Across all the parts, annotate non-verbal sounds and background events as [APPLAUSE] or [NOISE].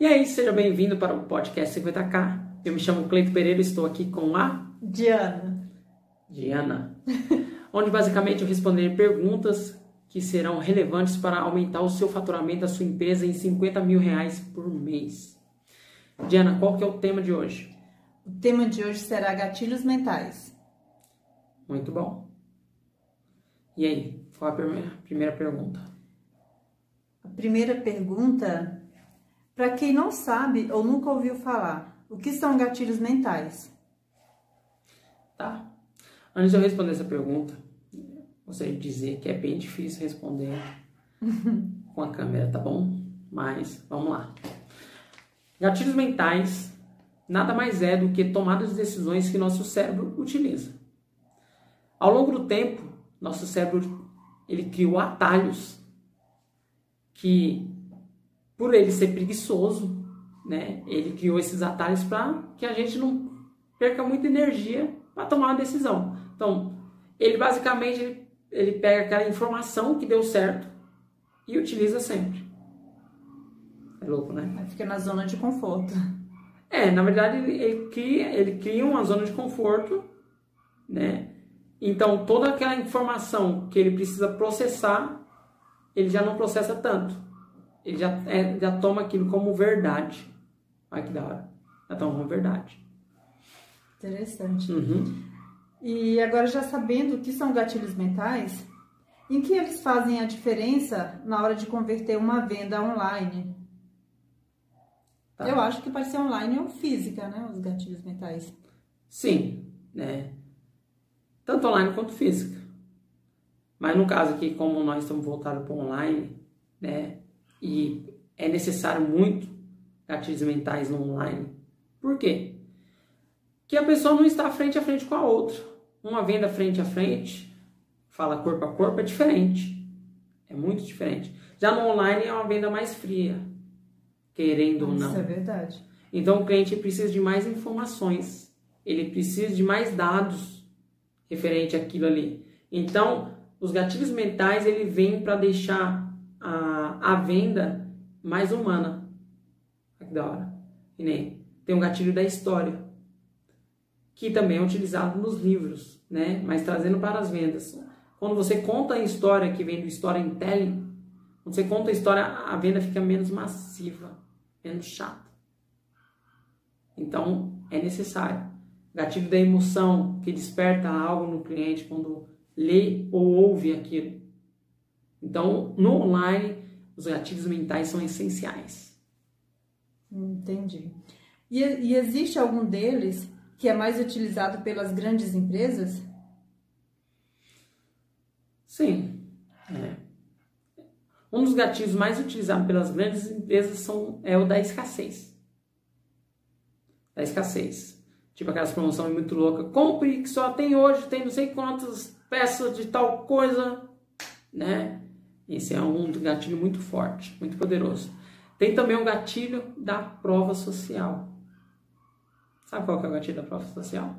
E aí, seja bem-vindo para o podcast 50K. Eu me chamo Cleito Pereira e estou aqui com a Diana. Diana, onde basicamente eu responderei perguntas que serão relevantes para aumentar o seu faturamento da sua empresa em 50 mil reais por mês. Diana, qual que é o tema de hoje? O tema de hoje será gatilhos mentais. Muito bom. E aí, qual a primeira, primeira pergunta? A primeira pergunta, para quem não sabe ou nunca ouviu falar, o que são gatilhos mentais? Tá. Antes de eu responder essa pergunta, gostaria de dizer que é bem difícil responder [LAUGHS] com a câmera, tá bom? Mas vamos lá. Gatilhos mentais nada mais é do que tomadas de decisões que nosso cérebro utiliza. Ao longo do tempo, nosso cérebro ele criou atalhos que, por ele ser preguiçoso, né, ele criou esses atalhos para que a gente não perca muita energia para tomar uma decisão. Então, ele basicamente ele, ele pega aquela informação que deu certo e utiliza sempre. É louco, né? Fica na zona de conforto. É, na verdade ele, ele, cria, ele cria uma zona de conforto, né? Então toda aquela informação que ele precisa processar, ele já não processa tanto. Ele já, é, já toma aquilo como verdade. Olha que da hora. Já toma como verdade. Interessante. Uhum. E agora já sabendo o que são gatilhos mentais, em que eles fazem a diferença na hora de converter uma venda online? Tá. Eu acho que pode ser online ou física, né? Os gatilhos mentais. Sim, né? Tanto online quanto física. Mas no caso aqui, como nós estamos voltados para online, né? E é necessário muito gatilhos mentais no online. Por quê? Que a pessoa não está frente a frente com a outra. Uma venda frente a frente, fala corpo a corpo, é diferente. É muito diferente. Já no online é uma venda mais fria, querendo ou não. Isso é verdade. Então o cliente precisa de mais informações, ele precisa de mais dados referente àquilo ali. Então os gatilhos mentais ele vem para deixar a, a venda mais humana. Olha que da hora. E nem tem o gatilho da história, que também é utilizado nos livros, né? Mas trazendo para as vendas. Quando você conta a história que vem do storytelling, quando você conta a história, a venda fica menos massiva, menos chata. Então, é necessário. Gatilho da emoção, que desperta algo no cliente quando lê ou ouve aquilo. Então, no online, os gatilhos mentais são essenciais. Entendi. E, e existe algum deles que é mais utilizado pelas grandes empresas? Sim. É. Um dos gatilhos mais utilizados pelas grandes empresas são, é o da escassez. Da escassez. Tipo aquelas promoções muito loucas. Compre que só tem hoje, tem não sei quantas peças de tal coisa, né? Esse é um gatilho muito forte, muito poderoso. Tem também um gatilho da prova social. Sabe qual que é o gatilho da prova social?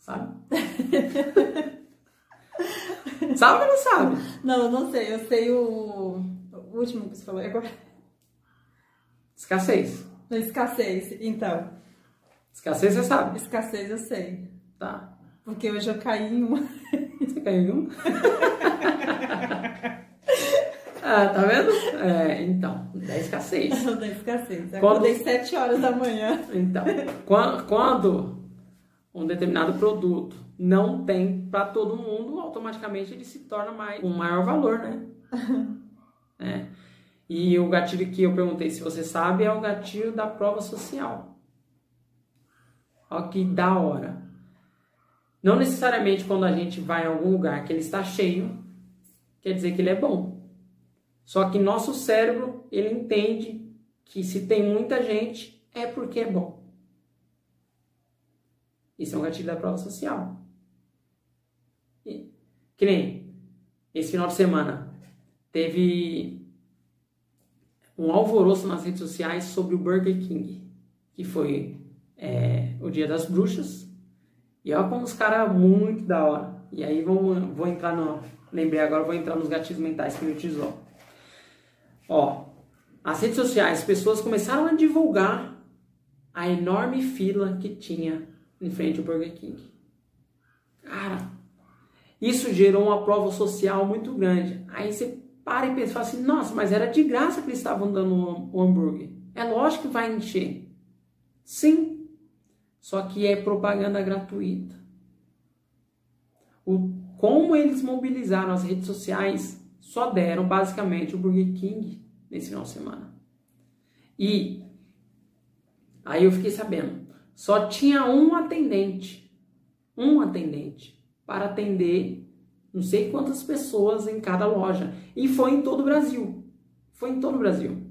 Sabe? [LAUGHS] sabe ou não sabe? Não, eu não sei. Eu sei o, o último que você falou agora. Escassez. Escassez, então. Escassez você sabe? Escassez eu sei. Tá. Porque hoje eu caí em uma. Você caiu em um? [LAUGHS] ah, tá vendo? É, então, da escassez. da escassez. [LAUGHS] Eu Quando- Acordei 7 horas da manhã. Então, quan- quando um determinado produto não tem para todo mundo, automaticamente ele se torna mais um maior valor, né? [LAUGHS] É. E o gatilho que eu perguntei se você sabe é o gatilho da prova social. Olha que da hora. Não necessariamente quando a gente vai em algum lugar que ele está cheio, quer dizer que ele é bom. Só que nosso cérebro, ele entende que se tem muita gente, é porque é bom. Isso é um gatilho da prova social. E, que nem esse final de semana teve um alvoroço nas redes sociais sobre o Burger King, que foi é, o Dia das Bruxas. E olha como os caras muito da hora. E aí vamos, vou entrar no. Lembrei agora, vou entrar nos gatilhos mentais que ele utilizou. Ó, as redes sociais, as pessoas começaram a divulgar a enorme fila que tinha em frente ao Burger King. Cara, isso gerou uma prova social muito grande. Aí você para e pensa, fala assim, nossa, mas era de graça que eles estavam dando o hambúrguer. É lógico que vai encher. Sim, só que é propaganda gratuita. O, como eles mobilizaram as redes sociais só deram basicamente o Burger King nesse final de semana. E aí eu fiquei sabendo, só tinha um atendente, um atendente para atender não sei quantas pessoas em cada loja. E foi em todo o Brasil. Foi em todo o Brasil.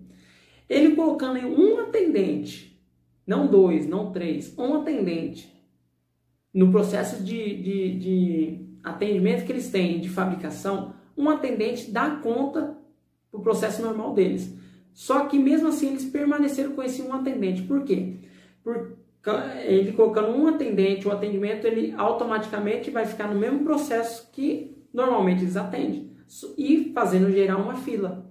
Ele colocando em um atendente, não dois, não três, um atendente, no processo de, de, de atendimento que eles têm de fabricação, um atendente dá conta do processo normal deles. Só que mesmo assim eles permaneceram com esse um atendente. Por quê? Por ele colocando um atendente, o atendimento ele automaticamente vai ficar no mesmo processo que normalmente eles atendem e fazendo gerar uma fila.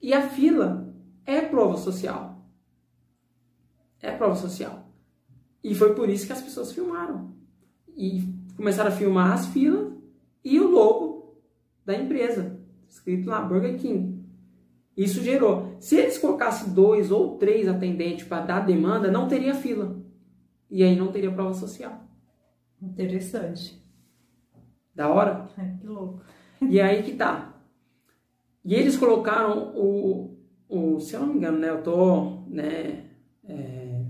E a fila é prova social. É prova social. E foi por isso que as pessoas filmaram. E começaram a filmar as filas e o logo da empresa, escrito lá Burger King. Isso gerou. Se eles colocassem dois ou três atendentes para dar demanda, não teria fila. E aí não teria prova social. Interessante. Da hora? É, que louco. E aí que tá. E eles colocaram o, o se eu não me engano, né? Eu tô, né? É,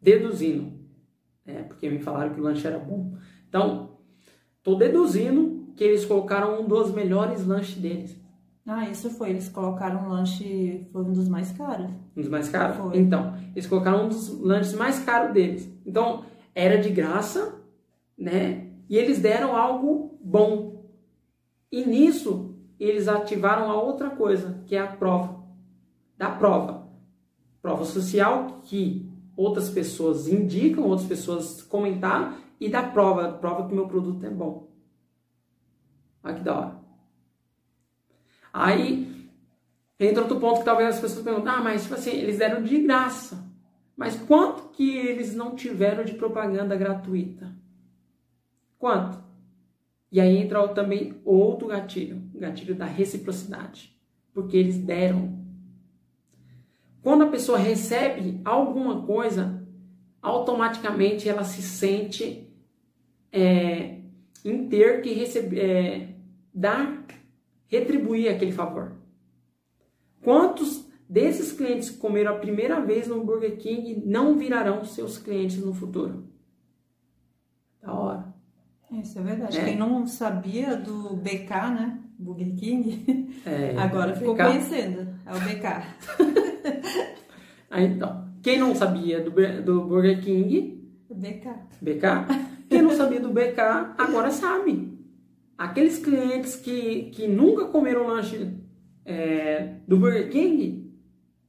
deduzindo, né? Porque me falaram que o lanche era bom. Então, tô deduzindo que eles colocaram um dos melhores lanches deles. Ah, isso foi. Eles colocaram um lanche, foi um dos mais caros. Um dos mais caros? Foi. Então, eles colocaram um dos lanches mais caros deles. Então, era de graça, né? E eles deram algo bom. E nisso, eles ativaram a outra coisa, que é a prova. Da prova. Prova social que outras pessoas indicam, outras pessoas comentaram, e da prova, prova que meu produto é bom. Olha que da hora. Aí entra outro ponto que talvez as pessoas perguntem, ah, mas tipo assim, eles deram de graça. Mas quanto que eles não tiveram de propaganda gratuita? Quanto? E aí entra também outro gatilho, o gatilho da reciprocidade. Porque eles deram. Quando a pessoa recebe alguma coisa, automaticamente ela se sente é, em ter que receber, é, dar retribuir aquele favor. Quantos desses clientes que comeram a primeira vez no Burger King não virarão seus clientes no futuro? Da hora. Isso é verdade. É. Quem não sabia do BK, né? Burger King, [LAUGHS] É, [LAUGHS] agora ficou BK. conhecendo. É o BK. [LAUGHS] Ah, então, quem não sabia do, do Burger King, BK. BK, quem não sabia do BK, agora sabe. Aqueles clientes que, que nunca comeram lanche é, do Burger King,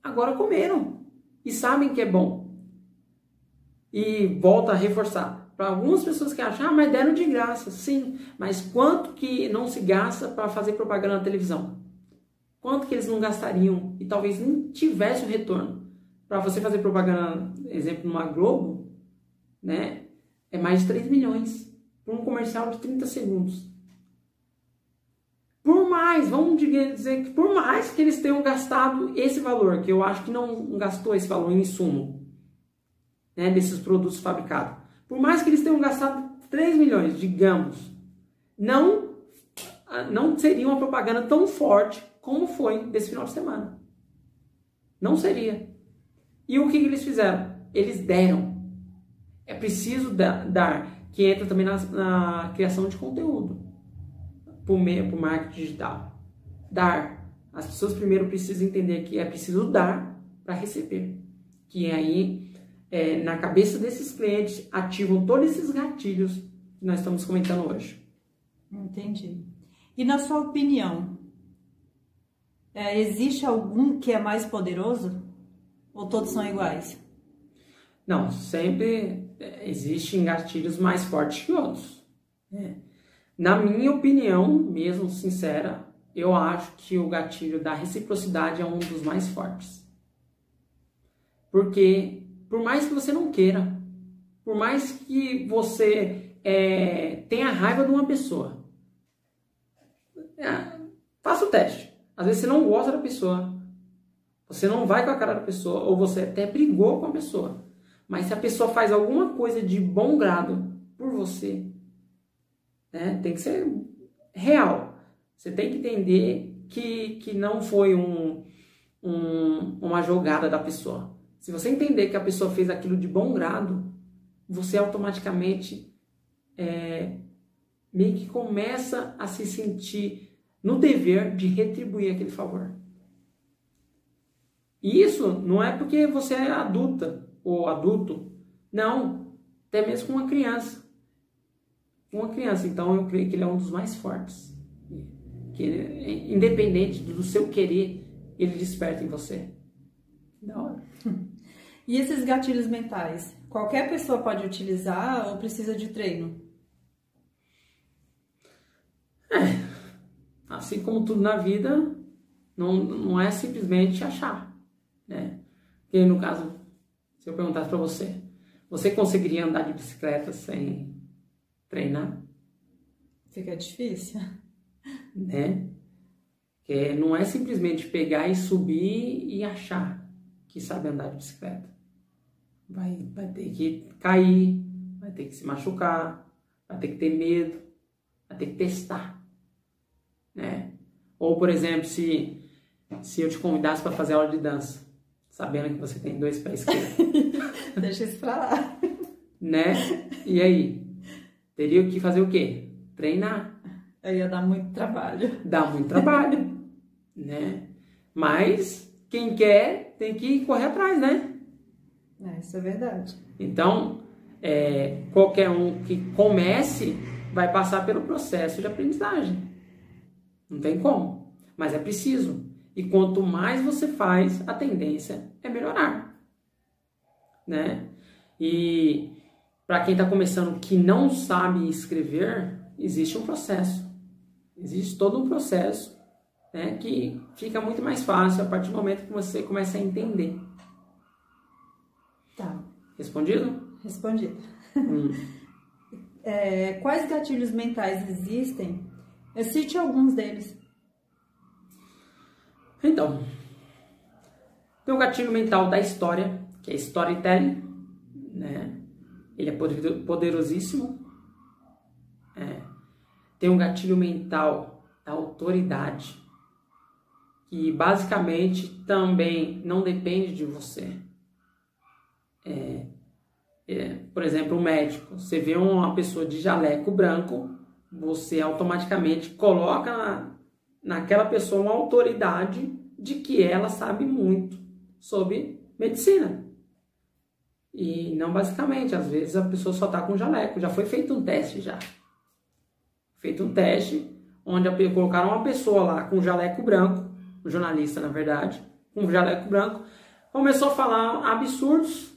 agora comeram e sabem que é bom. E volta a reforçar. Para algumas pessoas que acham, ah, mas deram de graça. Sim, mas quanto que não se gasta para fazer propaganda na televisão? Quanto que eles não gastariam e talvez nem tivesse o retorno? Para você fazer propaganda, exemplo, numa Globo, né? É mais de 3 milhões para um comercial de 30 segundos. Por mais, vamos dizer que por mais que eles tenham gastado esse valor, que eu acho que não gastou esse valor em insumo, né, desses produtos fabricados. Por mais que eles tenham gastado 3 milhões, digamos, não, não seria uma propaganda tão forte como foi desse final de semana. Não seria. E o que, que eles fizeram? Eles deram. É preciso da- dar, que entra também na, na criação de conteúdo por meio por marketing digital. Dar. As pessoas primeiro precisam entender que é preciso dar para receber. Que aí, é, na cabeça desses clientes, ativam todos esses gatilhos que nós estamos comentando hoje. Entendi. E na sua opinião, é, existe algum que é mais poderoso? Ou todos são iguais? Não, sempre é, existem gatilhos mais fortes que outros. né? Na minha opinião, mesmo sincera, eu acho que o gatilho da reciprocidade é um dos mais fortes. Porque, por mais que você não queira, por mais que você é, tenha raiva de uma pessoa, é, faça o teste. Às vezes você não gosta da pessoa, você não vai com a cara da pessoa, ou você até brigou com a pessoa. Mas se a pessoa faz alguma coisa de bom grado por você, né, tem que ser real. Você tem que entender que, que não foi um, um, uma jogada da pessoa. Se você entender que a pessoa fez aquilo de bom grado, você automaticamente é, meio que começa a se sentir no dever de retribuir aquele favor. E isso não é porque você é adulta ou adulto, não, até mesmo com uma criança. Uma criança, então eu creio que ele é um dos mais fortes. Que independente do seu querer, ele desperta em você. Da hora. [LAUGHS] E esses gatilhos mentais? Qualquer pessoa pode utilizar ou precisa de treino? É, assim como tudo na vida, não, não é simplesmente achar, né? Porque no caso, se eu perguntasse para você, você conseguiria andar de bicicleta sem treinar? Fica difícil. [LAUGHS] Né? Que não é simplesmente pegar e subir e achar que sabe andar de bicicleta. Vai, vai ter que cair, vai ter que se machucar, vai ter que ter medo, vai ter que testar. Né? Ou, por exemplo, se, se eu te convidasse para fazer aula de dança, sabendo que você tem dois pés esquerdos. [LAUGHS] Deixa isso pra lá. Né? E aí? Teria que fazer o quê? Treinar. Eu ia dar muito trabalho. Dá muito trabalho, [LAUGHS] né? Mas quem quer tem que correr atrás, né? É, isso é verdade. Então, é, qualquer um que comece vai passar pelo processo de aprendizagem. Não tem como, mas é preciso. E quanto mais você faz, a tendência é melhorar, né? E para quem está começando que não sabe escrever, existe um processo. Existe todo um processo né, que fica muito mais fácil a partir do momento que você começa a entender. Tá. Respondido? Respondido. Hum. [LAUGHS] É, quais gatilhos mentais existem? Eu cite alguns deles. Então, tem o gatilho mental da história, que é storytelling, né? Ele é poderosíssimo. É. Tem um gatilho mental da autoridade, que basicamente também não depende de você. É, é, por exemplo, o médico. Você vê uma pessoa de jaleco branco, você automaticamente coloca na, naquela pessoa uma autoridade de que ela sabe muito sobre medicina. E não basicamente, às vezes a pessoa só está com jaleco. Já foi feito um teste já. Feito um teste onde colocaram uma pessoa lá com jaleco branco, um jornalista na verdade, com jaleco branco, começou a falar absurdos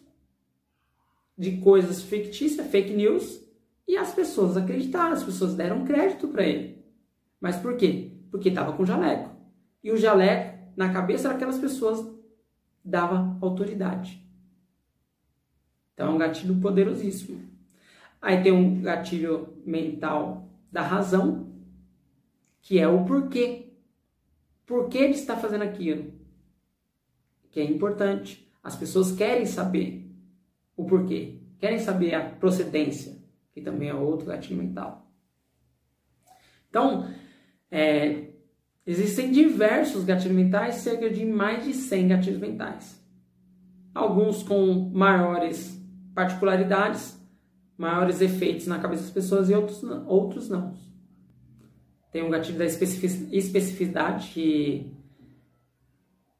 de coisas fictícias, fake news, e as pessoas acreditaram, as pessoas deram crédito para ele. Mas por quê? Porque estava com jaleco. E o jaleco, na cabeça daquelas pessoas, dava autoridade. Então é um gatilho poderosíssimo. Aí tem um gatilho mental da razão, que é o porquê. Por que ele está fazendo aquilo? Que é importante. As pessoas querem saber o porquê. Querem saber a procedência, que também é outro gatilho mental. Então, é, existem diversos gatilhos mentais, cerca de mais de 100 gatilhos mentais. Alguns com maiores particularidades, maiores efeitos na cabeça das pessoas e outros, outros não. Tem um gatilho da especificidade que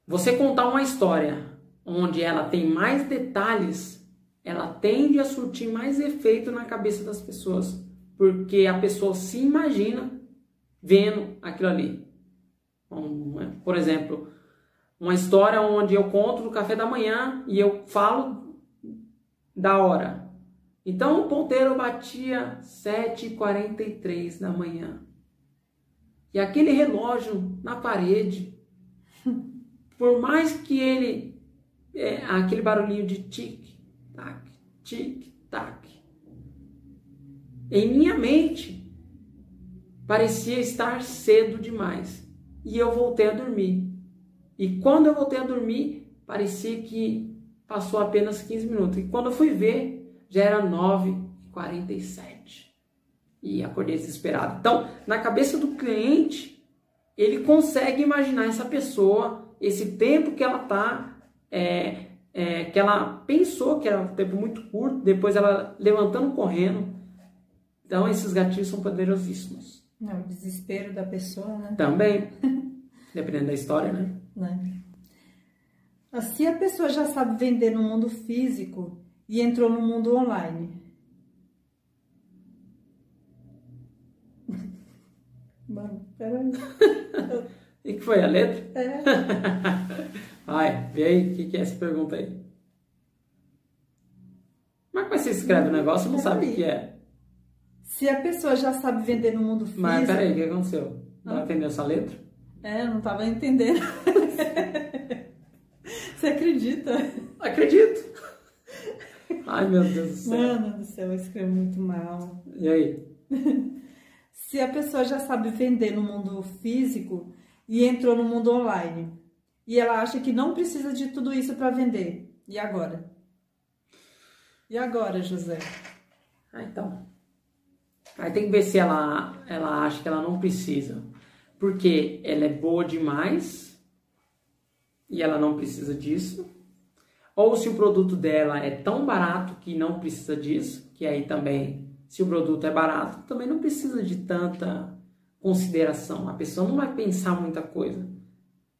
você contar uma história onde ela tem mais detalhes, ela tende a surtir mais efeito na cabeça das pessoas, porque a pessoa se imagina vendo aquilo ali. Por exemplo, uma história onde eu conto no café da manhã e eu falo da hora. Então o ponteiro batia 7h43 da manhã. E aquele relógio na parede, por mais que ele, é, aquele barulhinho de tic-tac, tic-tac, em minha mente, parecia estar cedo demais. E eu voltei a dormir. E quando eu voltei a dormir, parecia que passou apenas 15 minutos. E quando eu fui ver, já era 9h47. E acordei desesperado. Então, na cabeça do cliente, ele consegue imaginar essa pessoa, esse tempo que ela está, é, é, que ela pensou que era um tempo muito curto, depois ela levantando, correndo. Então, esses gatilhos são poderosíssimos. Não, o desespero da pessoa, né? Também. [LAUGHS] Dependendo da história, né? né? Se a pessoa já sabe vender no mundo físico e entrou no mundo online. [LAUGHS] Mano, peraí. [LAUGHS] E que foi a letra? É. Vai, vê aí o que, que é essa pergunta aí. Como é que você escreve o negócio e não sabe o que é? Se a pessoa já sabe vender no mundo físico. Mas peraí, o que aconteceu? Não Ah. entendeu essa letra? É, eu não tava entendendo. [LAUGHS] Você acredita? Acredito! Ai meu Deus do céu. Mano do céu, eu escrevo muito mal. E aí? [LAUGHS] Se a pessoa já sabe vender no mundo físico e entrou no mundo online, e ela acha que não precisa de tudo isso para vender, e agora? E agora, José? Ah, então. Aí tem que ver se ela, ela acha que ela não precisa. Porque ela é boa demais e ela não precisa disso. Ou se o produto dela é tão barato que não precisa disso, que aí também, se o produto é barato, também não precisa de tanta consideração. A pessoa não vai pensar muita coisa.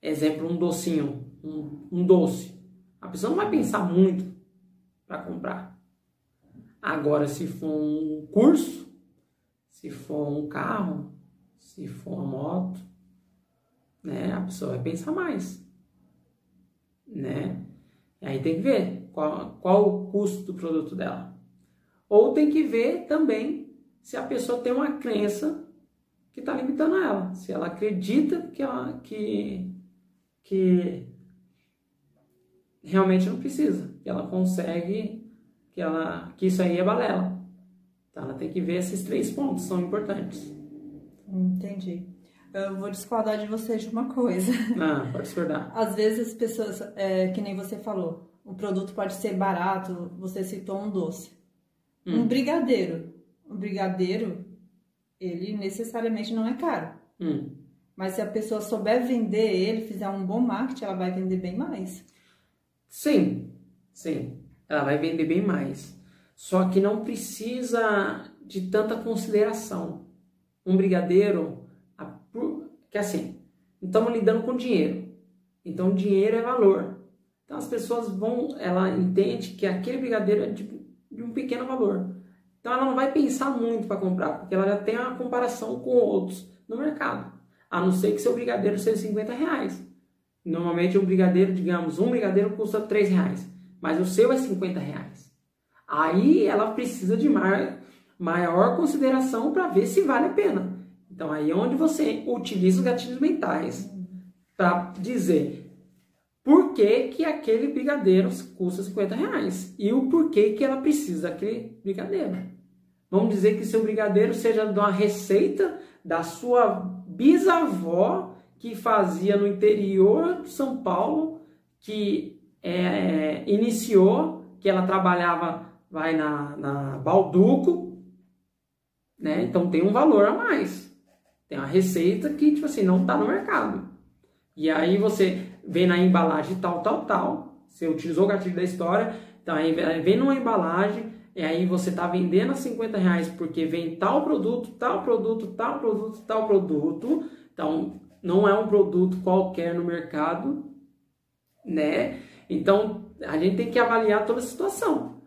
Exemplo, um docinho, um, um doce. A pessoa não vai pensar muito para comprar. Agora, se for um curso, se for um carro, se for uma moto, né, a pessoa vai pensar mais, né? E aí tem que ver qual, qual o custo do produto dela. Ou tem que ver também se a pessoa tem uma crença que está limitando ela. Se ela acredita que, ela, que, que realmente não precisa, que ela consegue, que, ela, que isso aí é balela. Então ela tem que ver esses três pontos, são importantes. Entendi. Eu vou discordar de você de uma coisa. [LAUGHS] Ah, pode discordar. Às vezes as pessoas, é, que nem você falou, o produto pode ser barato, você citou um doce. Um brigadeiro. Um brigadeiro, ele necessariamente não é caro. Hum. Mas se a pessoa souber vender ele, fizer um bom marketing, ela vai vender bem mais. Sim, sim. Ela vai vender bem mais. Só que não precisa de tanta consideração. Um brigadeiro, que assim, estamos lidando com dinheiro. Então, dinheiro é valor. Então, as pessoas vão, ela entende que aquele brigadeiro é de, de um pequeno valor. Então, ela não vai pensar muito para comprar, porque ela já tem uma comparação com outros no mercado. A não ser que seu brigadeiro seja 50 reais. Normalmente um brigadeiro, digamos, um brigadeiro custa 3 reais, mas o seu é 50 reais. Aí ela precisa de maior consideração para ver se vale a pena. Então aí é onde você utiliza os gatilhos mentais para dizer por que, que aquele brigadeiro custa 50 reais e o porquê que ela precisa daquele brigadeiro. Vamos dizer que seu brigadeiro seja de uma receita da sua bisavó que fazia no interior de São Paulo, que é, iniciou, que ela trabalhava, vai na, na Balduco, né? Então tem um valor a mais. Tem uma receita que, tipo assim, não está no mercado. E aí você vê na embalagem tal, tal, tal. Você utilizou o gatilho da história, então aí vem numa embalagem, e aí você está vendendo a 50 reais porque vem tal produto, tal produto, tal produto, tal produto. Então não é um produto qualquer no mercado, né? Então a gente tem que avaliar toda a situação.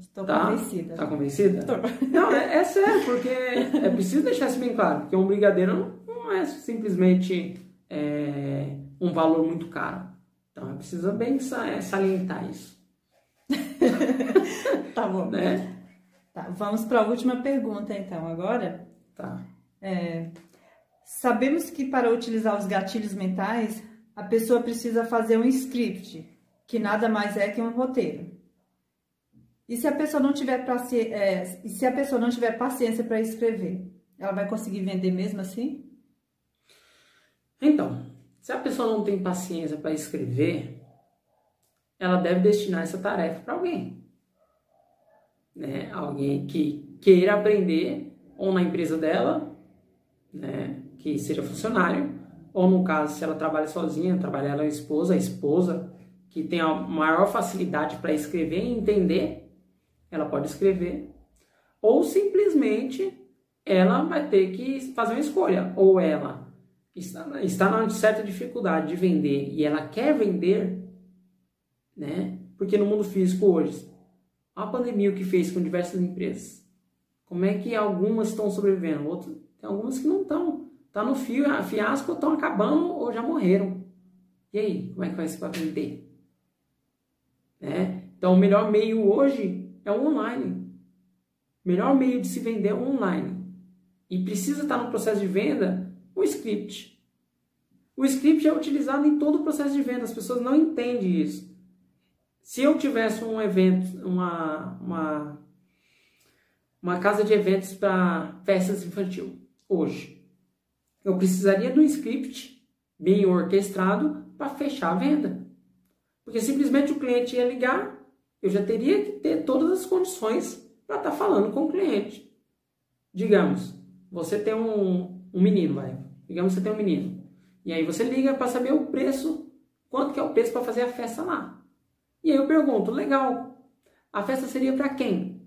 Estou Tá? convencida. Tá convencida? Tô. Não, é, é sério, porque é preciso deixar isso bem claro, porque um brigadeiro não, não é simplesmente é, um valor muito caro. Então é preciso bem sa- salientar isso, [LAUGHS] Tá bom. né? Tá, vamos para a última pergunta então agora. Tá. É, Sabemos que para utilizar os gatilhos mentais, a pessoa precisa fazer um script, que nada mais é que um roteiro. E se a pessoa não tiver, é, se a pessoa não tiver paciência para escrever, ela vai conseguir vender mesmo assim? Então, se a pessoa não tem paciência para escrever, ela deve destinar essa tarefa para alguém. Né? Alguém que queira aprender, ou na empresa dela, né? que seja funcionário, ou no caso, se ela trabalha sozinha, trabalha ela a esposa, a esposa que tem a maior facilidade para escrever e entender, ela pode escrever, ou simplesmente ela vai ter que fazer uma escolha, ou ela está, está numa certa dificuldade de vender e ela quer vender, né? Porque no mundo físico hoje, a pandemia o que fez com diversas empresas. Como é que algumas estão sobrevivendo? Outras, tem algumas que não estão. Tá no fio, a fiasco, estão acabando ou já morreram. E aí, como é que vai para vender? Né? Então, o melhor meio hoje é o online. Melhor meio de se vender é online. E precisa estar no processo de venda o script. O script é utilizado em todo o processo de venda, as pessoas não entendem isso. Se eu tivesse um evento, uma, uma, uma casa de eventos para festas infantil, hoje, eu precisaria de um script bem orquestrado para fechar a venda. Porque simplesmente o cliente ia ligar, eu já teria que ter todas as condições para estar tá falando com o cliente. Digamos, você tem um, um menino, vai, Digamos que você tem um menino. E aí você liga para saber o preço, quanto que é o preço para fazer a festa lá. E aí eu pergunto, legal, a festa seria para quem?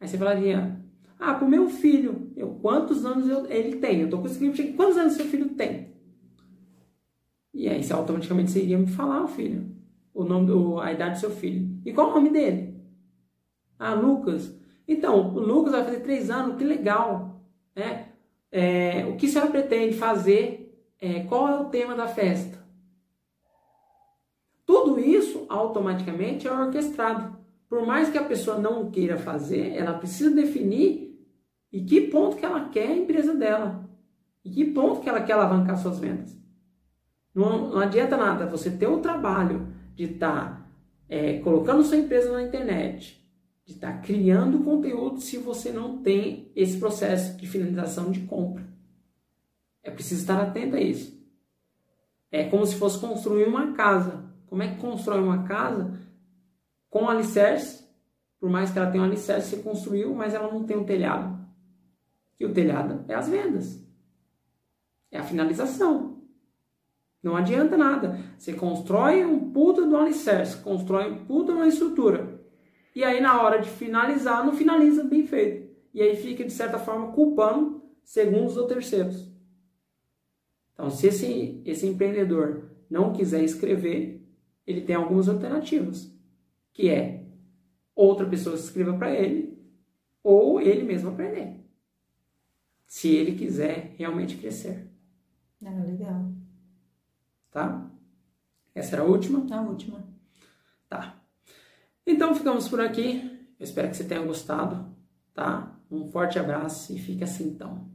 Aí você falaria, ah, para o meu filho. Eu, quantos anos eu, ele tem? Eu estou com o script aqui, quantos anos seu filho tem? E aí você automaticamente iria me falar o filho, o nome, o, a idade do seu filho. E qual o nome dele? Ah, Lucas. Então, o Lucas vai fazer três anos, que legal. Né? É, o que a senhora pretende fazer? É, qual é o tema da festa? Tudo isso automaticamente é orquestrado. Por mais que a pessoa não queira fazer, ela precisa definir em que ponto que ela quer a empresa dela. Em que ponto que ela quer alavancar suas vendas. Não, não adianta nada você ter o trabalho de estar tá, é, colocando sua empresa na internet, de estar tá criando conteúdo se você não tem esse processo de finalização de compra. É preciso estar atento a isso. É como se fosse construir uma casa. Como é que constrói uma casa? Com alicerce, por mais que ela tenha um alicerce, você construiu, mas ela não tem um telhado. E o telhado é as vendas. É a finalização. Não adianta nada. Você constrói um puta do alicerce, constrói um puta uma estrutura. E aí, na hora de finalizar, não finaliza bem feito. E aí fica, de certa forma, culpando segundos ou terceiros. Então, se esse, esse empreendedor não quiser escrever, ele tem algumas alternativas, que é outra pessoa escreva para ele ou ele mesmo aprender. Se ele quiser realmente crescer. Ah, legal. Tá? Essa era a última? A última. Tá. Então ficamos por aqui. Eu espero que você tenha gostado, tá? Um forte abraço e fique assim então.